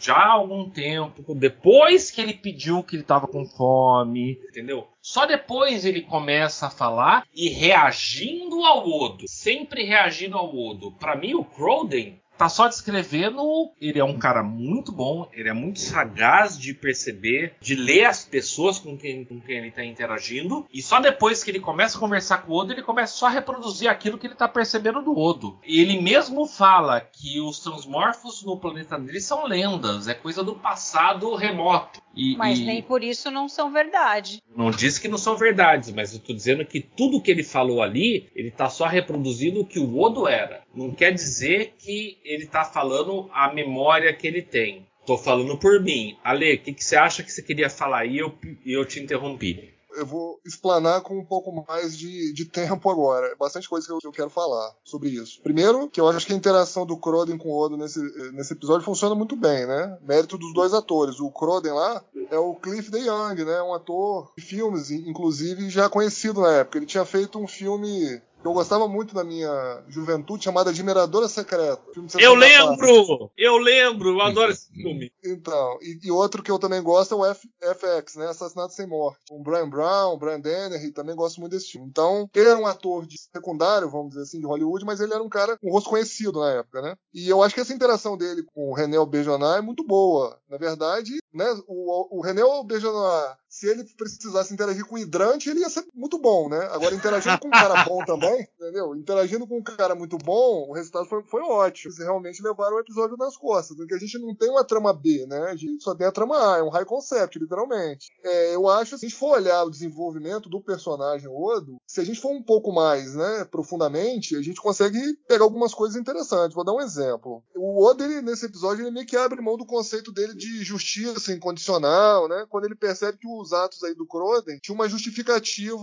já há algum tempo, depois que ele pediu que ele tava com fome, entendeu? Só depois ele começa a falar e reagindo ao Odo, sempre reagindo ao Odo. Para mim, o Croden tá só descrevendo. Ele é um cara muito bom, ele é muito sagaz de perceber, de ler as pessoas com quem, com quem ele tá interagindo. E só depois que ele começa a conversar com o Odo, ele começa só a reproduzir aquilo que ele tá percebendo do Odo. E ele mesmo fala que os transmorfos no planeta dele são lendas, é coisa do passado remoto. E, mas e... nem por isso não são verdade. Não disse que não são verdades, mas eu tô dizendo que tudo que ele falou ali, ele tá só reproduzindo o que o Odo era. Não quer dizer que ele tá falando a memória que ele tem. Tô falando por mim. Ale, o que, que, você acha que você queria falar aí e eu, eu te interrompi? eu vou explanar com um pouco mais de, de tempo agora. Bastante coisa que eu, que eu, quero falar sobre isso. Primeiro, que eu acho que a interação do Croden com o Odo nesse, nesse episódio funciona muito bem, né? Mérito dos dois atores. O Croden lá é o Cliff DeYoung, né? Um ator de filmes, inclusive já conhecido na época. Ele tinha feito um filme eu gostava muito da minha juventude, chamada Admiradora Secreta. eu lembro! Eu lembro! Eu adoro esse filme. Então, e, e, outro que eu também gosto é o F, FX, né? Assassinato Sem Morte. Com Brian Brown, Brian Dennehy, também gosto muito desse filme. Então, ele era um ator de secundário, vamos dizer assim, de Hollywood, mas ele era um cara com um rosto conhecido na época, né? E eu acho que essa interação dele com o René Auberjonois é muito boa. Na verdade, né, o, o René Auberjonois se ele precisasse interagir com o hidrante, ele ia ser muito bom, né? Agora, interagindo com um cara bom também, [LAUGHS] entendeu? Interagindo com um cara muito bom, o resultado foi, foi ótimo. Eles realmente levaram o episódio nas costas, porque a gente não tem uma trama B, né? A gente só tem a trama A, é um high concept, literalmente. É, eu acho, se a gente for olhar o desenvolvimento do personagem Odo, se a gente for um pouco mais, né, profundamente, a gente consegue pegar algumas coisas interessantes. Vou dar um exemplo. O Odo, ele, nesse episódio, ele meio que abre mão do conceito dele de justiça incondicional, né? Quando ele percebe que os atos aí do Croden tinha uma justificativa,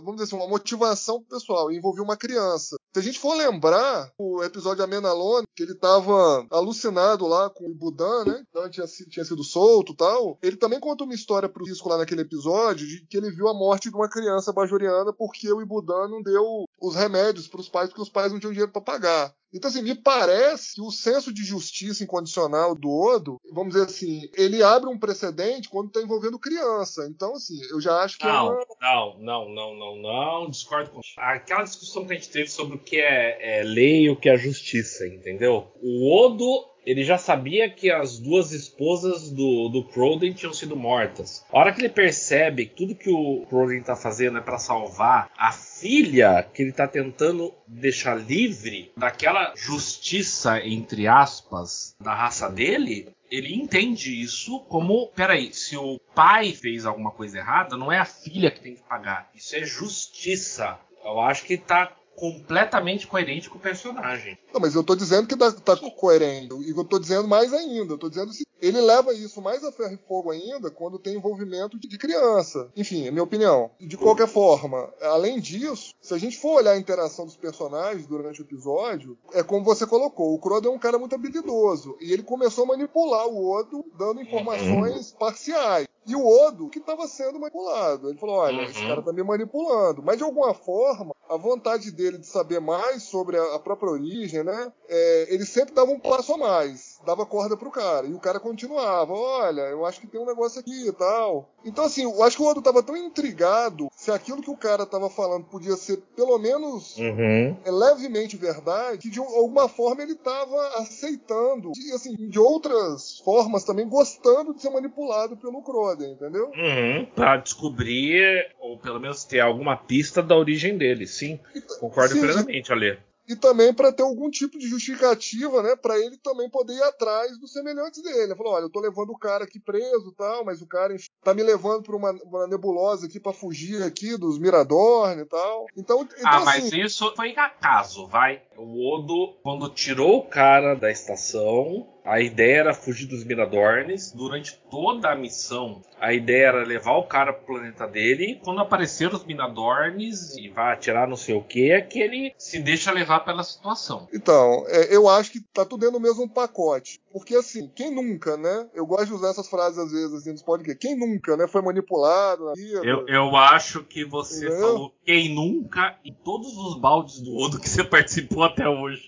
vamos dizer assim, uma motivação pessoal, envolvia uma criança. Se a gente for lembrar o episódio Amenalone, que ele tava alucinado lá com o Budan, né? Então tinha, tinha sido solto tal. Ele também conta uma história pro disco lá naquele episódio de que ele viu a morte de uma criança bajoriana porque o Ibudan não deu os remédios para os pais porque os pais não tinham dinheiro para pagar. Então, assim, me parece que o senso de justiça incondicional do Odo, vamos dizer assim, ele abre um precedente quando está envolvendo criança. Então, assim, eu já acho que. Não, é uma... não, não, não, não, não, discordo com. Aquela discussão que a gente teve sobre o que é, é lei e o que é justiça, entendeu? O Odo ele já sabia que as duas esposas do, do Croden tinham sido mortas. A hora que ele percebe que tudo que o Croden está fazendo é para salvar a filha que ele está tentando deixar livre daquela justiça, entre aspas, da raça dele, ele entende isso como: peraí, se o pai fez alguma coisa errada, não é a filha que tem que pagar. Isso é justiça. Eu acho que está completamente coerente com o personagem. Não, mas eu tô dizendo que tá, tá coerente. E eu tô dizendo mais ainda. Eu tô dizendo que ele leva isso mais a ferro e fogo ainda quando tem envolvimento de criança. Enfim, é minha opinião. De qualquer forma, além disso, se a gente for olhar a interação dos personagens durante o episódio, é como você colocou. O Crodo é um cara muito habilidoso. E ele começou a manipular o Odo, dando informações parciais. E o Odo que estava sendo manipulado. Ele falou: olha, uhum. esse cara está me manipulando. Mas de alguma forma, a vontade dele de saber mais sobre a, própria origem, né? É, ele sempre dava um passo a mais, dava corda pro cara. E o cara continuava: olha, eu acho que tem um negócio aqui e tal. Então, assim, eu acho que o Odo estava tão intrigado se aquilo que o cara estava falando podia ser pelo menos uhum. é, levemente verdade, que de alguma forma ele estava aceitando, e assim, de outras formas também gostando de ser manipulado pelo Croden, entendeu? Uhum. Para descobrir, ou pelo menos ter alguma pista da origem dele, sim. Concordo sim, plenamente, Ale e também para ter algum tipo de justificativa, né, para ele também poder ir atrás dos semelhantes dele. Ele falou: olha, eu tô levando o cara aqui preso, tal, mas o cara tá me levando para uma, uma, nebulosa aqui para fugir aqui dos Miradorn e tal. Então, então ah, mas assim, isso foi acaso, vai. O Odo, quando tirou o cara da estação, A ideia era fugir dos Miradornes. Durante toda a missão, a ideia era levar o cara pro planeta dele. E quando apareceram os Minadornes e vai atirar não sei o que, é que ele se deixa levar pela situação. Então, é, eu acho que tá tudo dentro do mesmo pacote. Porque assim, quem nunca, né? Eu gosto de usar essas frases às vezes assim nos podcasts. Quem nunca, né? Foi manipulado na vida. Eu, eu acho que você Entendeu? falou quem nunca em todos os baldes do Odo que você [LAUGHS] participou até hoje.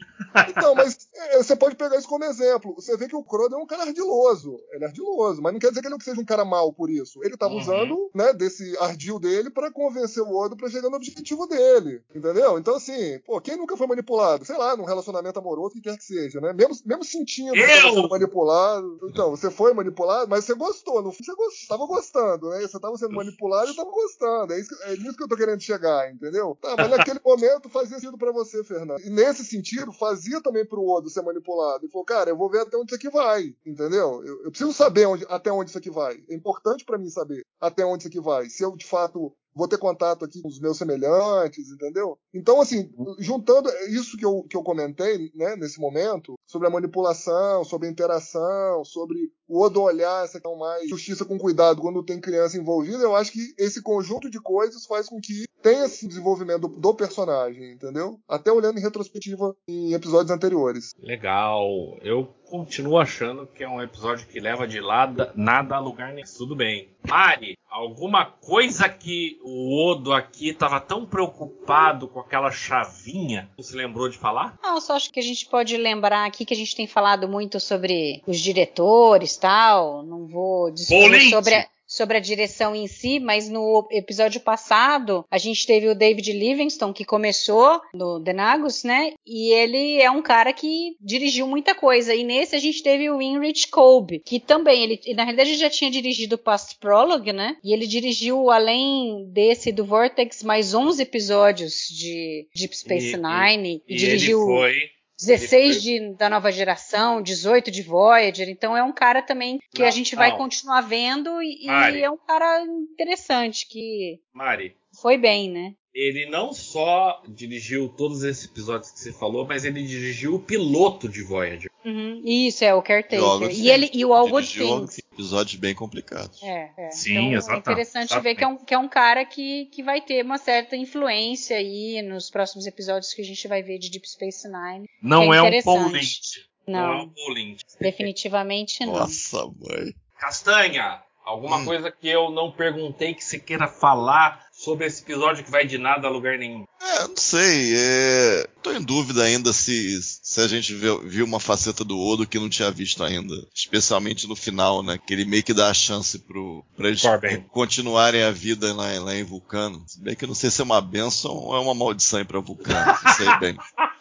Então, mas é, você pode pegar isso como exemplo. Você vê que o Crodo é um cara ardiloso. Ele é ardiloso, mas não quer dizer que ele não seja um cara mau por isso. Ele tava Uhum. usando, né, desse ardil dele pra convencer o Odo pra chegar no objetivo dele. Entendeu? Então, assim, pô, quem nunca foi manipulado? Sei lá, num relacionamento amoroso, o que quer que seja, né? Mesmo, mesmo sentindo que tava sendo manipulado. Então, você foi manipulado, mas você gostou. No fim, você gost... tava gostando, né? Você tava sendo manipulado e tava gostando. É, isso, que- é nisso que eu tô querendo chegar, entendeu? Tá, mas naquele [LAUGHS] momento fazia sentido pra você, Fernando. E nesse sentido, fazia também pro Odo ser manipulado. Ele falou, cara, eu vou ver até onde isso aqui vai, entendeu? Eu, eu preciso saber onde- até onde isso aqui vai. É importante pra mim saber até onde isso aqui vai. Se eu, de fato, vou ter contato aqui com os meus semelhantes, entendeu? Então, assim, juntando isso que eu, que eu comentei, né, nesse momento, sobre a manipulação, sobre a interação, sobre o Odo olhar essa questão mais justiça com cuidado quando tem criança envolvida, eu acho que esse conjunto de coisas faz com que tenha esse desenvolvimento do, do personagem, entendeu? Até olhando em retrospectiva em episódios anteriores. Legal. Eu continuo achando que é um episódio que leva de lado nada a lugar nenhum. Tudo bem. Mari, alguma coisa que o Odo aqui estava tão preocupado com aquela chavinha, você lembrou de falar? Não, só acho que a gente pode lembrar aqui que a gente tem falado muito sobre os diretores tal. Não vou Bolinte! sobre a, sobre a direção em si, mas no episódio passado a gente teve o David Livingston que começou no The Nagus, né? E ele é um cara que dirigiu muita coisa. E nesse a gente teve o Winrich Kolbe, que também ele na realidade já tinha dirigido o Past Prologue, né? E ele dirigiu além desse do Vortex mais 11 episódios de Deep Space E- Nine e, E dirigiu ele foi. 16 de, da nova geração, 18 de Voyager, então é um cara também que Não, a gente vai não. continuar vendo e, e Mari. é um cara interessante que Mari, foi bem, né? ele não só dirigiu todos esses episódios que você falou, mas ele dirigiu o piloto de Voyager. Uhum. Isso é o Caretaker. E ele e o All Good Things. Episódios bem complicados. É, é. Sim, então, exata- é interessante exatamente. ver que é, um, que é um cara que, que vai ter uma certa influência aí nos próximos episódios que a gente vai ver de Deep Space Nine. Não é é, um. Paul Lynch. Não. é Não, um Paul Lynch. definitivamente não. Nossa, mãe. Castanha, alguma Hum. coisa que eu não perguntei que você queira falar sobre esse episódio que vai de nada a lugar nenhum? É, não sei. É... Tô em dúvida ainda se, se a gente viu, uma faceta do Odo que não tinha visto ainda. Especialmente no final, né? Que ele meio que dá a chance pro, pra eles Corbin. continuarem a vida lá, lá em Vulcano. Se bem que eu não sei se é uma benção ou é uma maldição pra Vulcano. Não sei bem. [LAUGHS]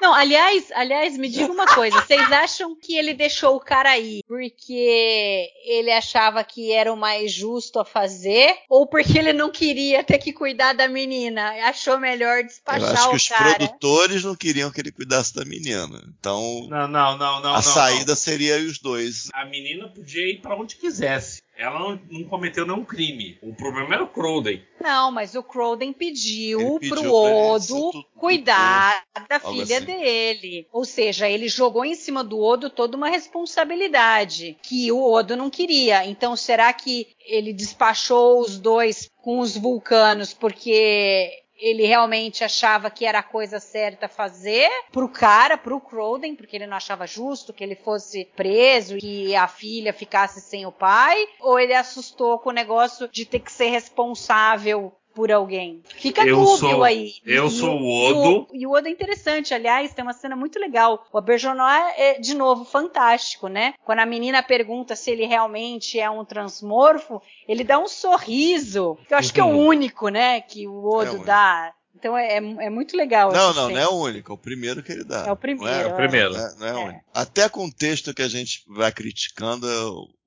Não, aliás, aliás, me diga uma coisa. Vocês acham que ele deixou o cara aí porque ele achava que era o mais justo a fazer? Ou porque ele não queria ter que cuidar da menina? Achou melhor Eu despachar acho que o os cara? produtores não queriam que ele cuidasse da menina. Então, Não, não, não, não. a não, saída seria os dois. A menina podia ir pra onde quisesse. Ela não, não cometeu nenhum crime. O problema era o Crowden. Não, mas o Crowden pediu, pediu pro Odo tu- cuidar da algo filha assim. dele. Ou seja, ele jogou em cima do Odo toda uma responsabilidade que o Odo não queria. Então, será que ele despachou os dois com os vulcanos porque ele realmente achava que era a coisa certa fazer pro cara, pro Crowden, porque ele não achava justo que ele fosse preso e que a filha ficasse sem o pai, ou ele assustou com o negócio de ter que ser responsável por alguém. Fica Eu dúbio sou- aí. eu E sou o e Odo. E o Odo é interessante, aliás, tem uma cena muito legal. O Aberjonois é, de novo, fantástico, né? Quando a menina pergunta se ele realmente é um transmorfo, ele dá um sorriso, que eu acho que é o Uhum. único, né, que o É Odo único. dá. Então é, é muito legal. Não, não, cena. não é o único, é o primeiro que ele dá. É o primeiro, Não É o primeiro. Não é, não é o É. único. Até com o texto que a gente vai criticando,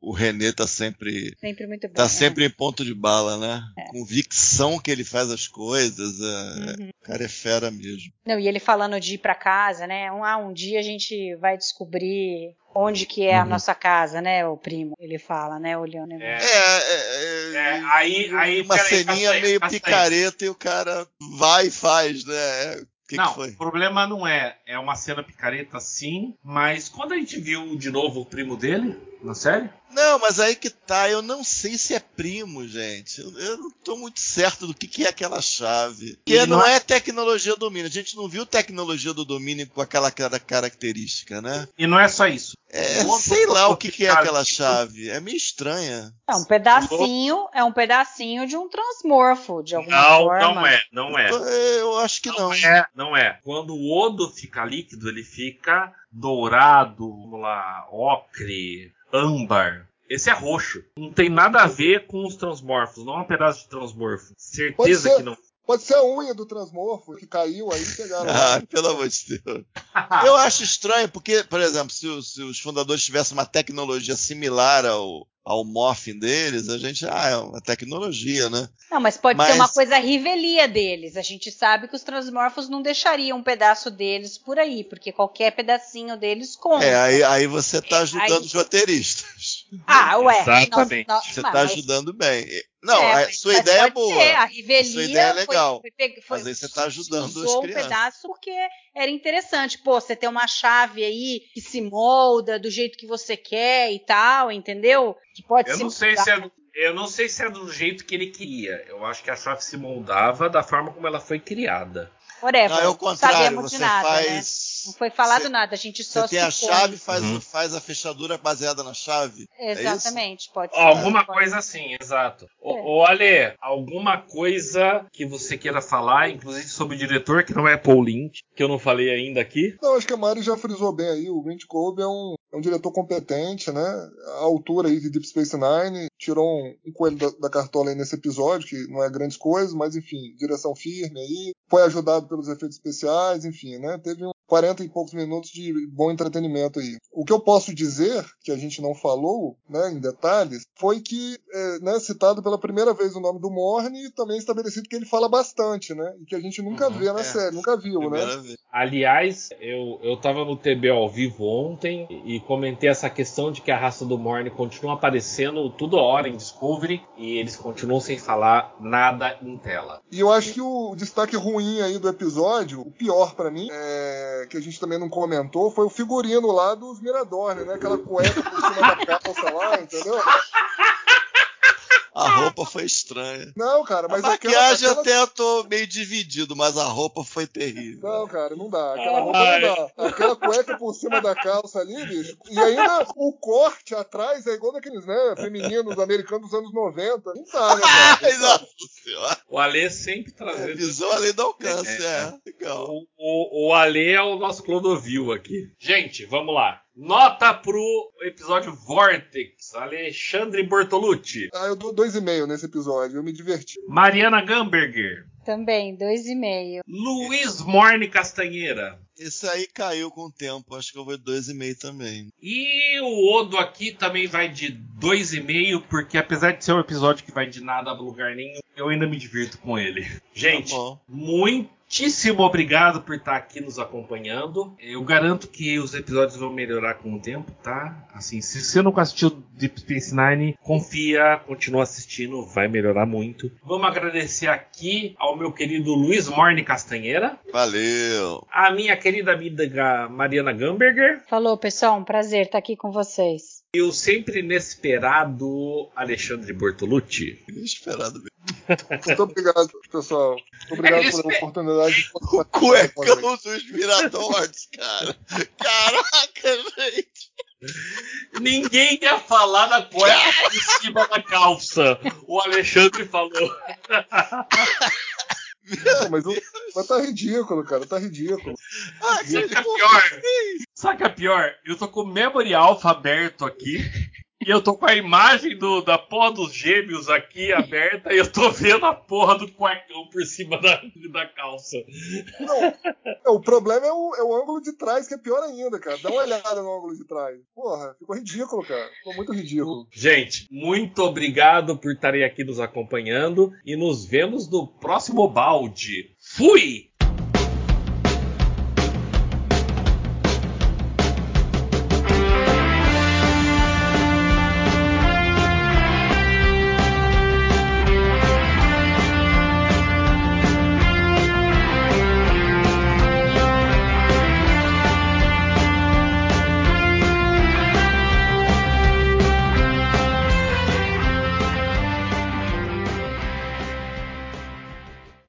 o René tá sempre. Sempre muito bem. Tá é. sempre em ponto de bala, né? Convicção que ele faz as coisas. é- Uhum. O cara é fera mesmo. Não, e ele falando de ir pra casa, né? Um, ah, um dia a gente vai descobrir onde que é a Uhum. nossa casa, né, o primo? Ele fala, né, olhando. É. É, é, É, aí, aí uma peraí, ceninha meio picareta e o cara vai e faz, né? É, que, não, que foi? o problema não é. É uma cena picareta, sim, mas quando a gente viu de novo o primo dele, na série? Não, mas aí que tá, eu não sei se é primo, gente. Eu, eu não tô muito certo do que, que é aquela chave. Porque E não, não é tecnologia domínio. A gente não viu tecnologia do domínio com aquela cara- característica, né? E não é só isso. É, sei lá o que, que é aquela chave. É meio estranha. É um pedacinho, é um pedacinho de um transmorfo, de alguma Não, forma. não é, não é. Eu, eu acho que não. Não é, não é. Quando o Odo fica líquido, ele fica dourado, vamos lá, ocre, âmbar. Esse é roxo. Não tem nada a ver com os transmorfos. Não é um pedaço de transmorfo. Certeza ser. que não. Pode ser a unha do transmorfo que caiu aí e pegaram. Ah, pelo amor de Deus. [LAUGHS] Eu acho estranho, porque, por exemplo, se, os- se os fundadores tivessem uma tecnologia similar ao, ao morphing deles, a gente. Ah, é uma tecnologia, né? Não, mas pode Mas- ser uma coisa rivelia deles. A gente sabe que os transmorfos não deixariam um pedaço deles por aí, porque qualquer pedacinho deles conta. É, aí, aí você tá É, ajudando aí- os roteiristas. Ah, ué. Exatamente. nós- nós- Você mas- tá ajudando bem. Não, é, mas- sua mas ideia é boa. ser, A rivelia Sua ideia é foi- legal. Foi, foi- Mas aí você tá ajudando as um crianças. pedaço porque era interessante. Pô, você tem uma chave aí que se molda do jeito que você quer e tal, entendeu? Que pode Eu se não sei moldar. se é. Eu não sei se é do jeito que ele queria. Eu acho que a chave se moldava da forma como ela foi criada. Whatever, Não, é o não contrário. Você nada, né? Não foi falado Você- nada, a gente só Você tem a chave, faz, Uhum. faz a fechadura baseada na chave. É isso? Exatamente, pode ser. Alguma Pode- coisa assim, exato. É. Ô, ô Ale, alguma coisa que você queira falar, inclusive sobre o diretor, que não é Paul Lynch, que eu não falei ainda aqui? Não, acho que a Mari já frisou bem aí. O Grant Cove é um, é um diretor competente, né? A altura aí de Deep Space Nine. Tirou um, um coelho da, da cartola aí nesse episódio, que não é grandes coisas, mas enfim, direção firme aí. Foi ajudado pelos efeitos especiais, enfim, né? Teve um 40 e poucos minutos de bom entretenimento aí. O que eu posso dizer, que a gente não falou, né, em detalhes, foi que, é, né, citado pela primeira vez o nome do Morne e também estabelecido que ele fala bastante, né? E que a gente nunca Uhum, vê na é. série, nunca viu, né? Primeira vez. Aliás, eu, eu tava no TB ao vivo ontem e comentei essa questão de que a raça do Morne continua aparecendo toda hora em Discovery e eles continuam sem falar nada em tela. E eu acho que o destaque ruim aí do episódio, o pior pra mim, é, que a gente também não comentou, foi o figurino lá dos Miradorne, né? Aquela cueca por cima da calça lá, entendeu? A roupa foi estranha. Não, cara, mas a aquela, maquiagem aquela- até eu tô meio dividido, mas a roupa foi terrível. Não, cara, não dá. Aquela roupa não dá. Aquela cueca por cima da calça ali, bicho. E ainda o corte atrás é igual daqueles, né, femininos americanos dos anos 90. Não dá, né, [LAUGHS] Ai, cara? nossa senhora. O Ale sempre trazendo. Visão além do alcance, É, é. Legal. O, o, o Ale é o nosso Clodovil aqui. Gente, vamos lá. Nota pro episódio Vortex, Alexandre Bortolucci. Ah, eu dou dois e meio nesse episódio. Eu me diverti. Mariana Gamberger. Também, dois e meio. Luiz Morne Castanheira. Esse aí caiu com o tempo, acho que eu vou de 2,5 também. E o Odo aqui também vai de 2,5, porque apesar de ser um episódio que vai de nada a lugar nenhum, eu ainda me divirto com ele. Gente, Tá bom. Muitíssimo obrigado por estar aqui nos acompanhando. Eu garanto que os episódios vão melhorar com o tempo, tá? Assim, se você nunca assistiu Deep Space Nine, confia, continua assistindo, vai melhorar muito. Vamos agradecer aqui ao meu querido Luiz Morne Castanheira, Valeu. a minha querida amiga Mariana Gamberger. Falou, pessoal, um prazer estar aqui com vocês. E o sempre inesperado Alexandre Bortolucci. Inesperado mesmo. Muito obrigado, pessoal. Muito obrigado É pela oportunidade de O cuecão dos Miradores, cara. Caraca, gente. Ninguém ia falar da cueca [LAUGHS] em cima da calça. O Alexandre falou. [LAUGHS] Não, mas, o- mas tá ridículo, cara. Tá ridículo. Ah, Sabe o que é pior? Sabe o que é pior? Eu tô com o Memory Alpha aberto aqui. E eu tô com a imagem do, da porra dos gêmeos aqui [LAUGHS] aberta e eu tô vendo a porra do cuecão por cima da, da calça. Não, é, o problema é o, é o ângulo de trás, que é pior ainda, cara. Dá uma olhada no ângulo de trás. Porra, ficou ridículo, cara. Ficou muito ridículo. Gente, muito obrigado por estarem aqui nos acompanhando e nos vemos no próximo balde. Fui!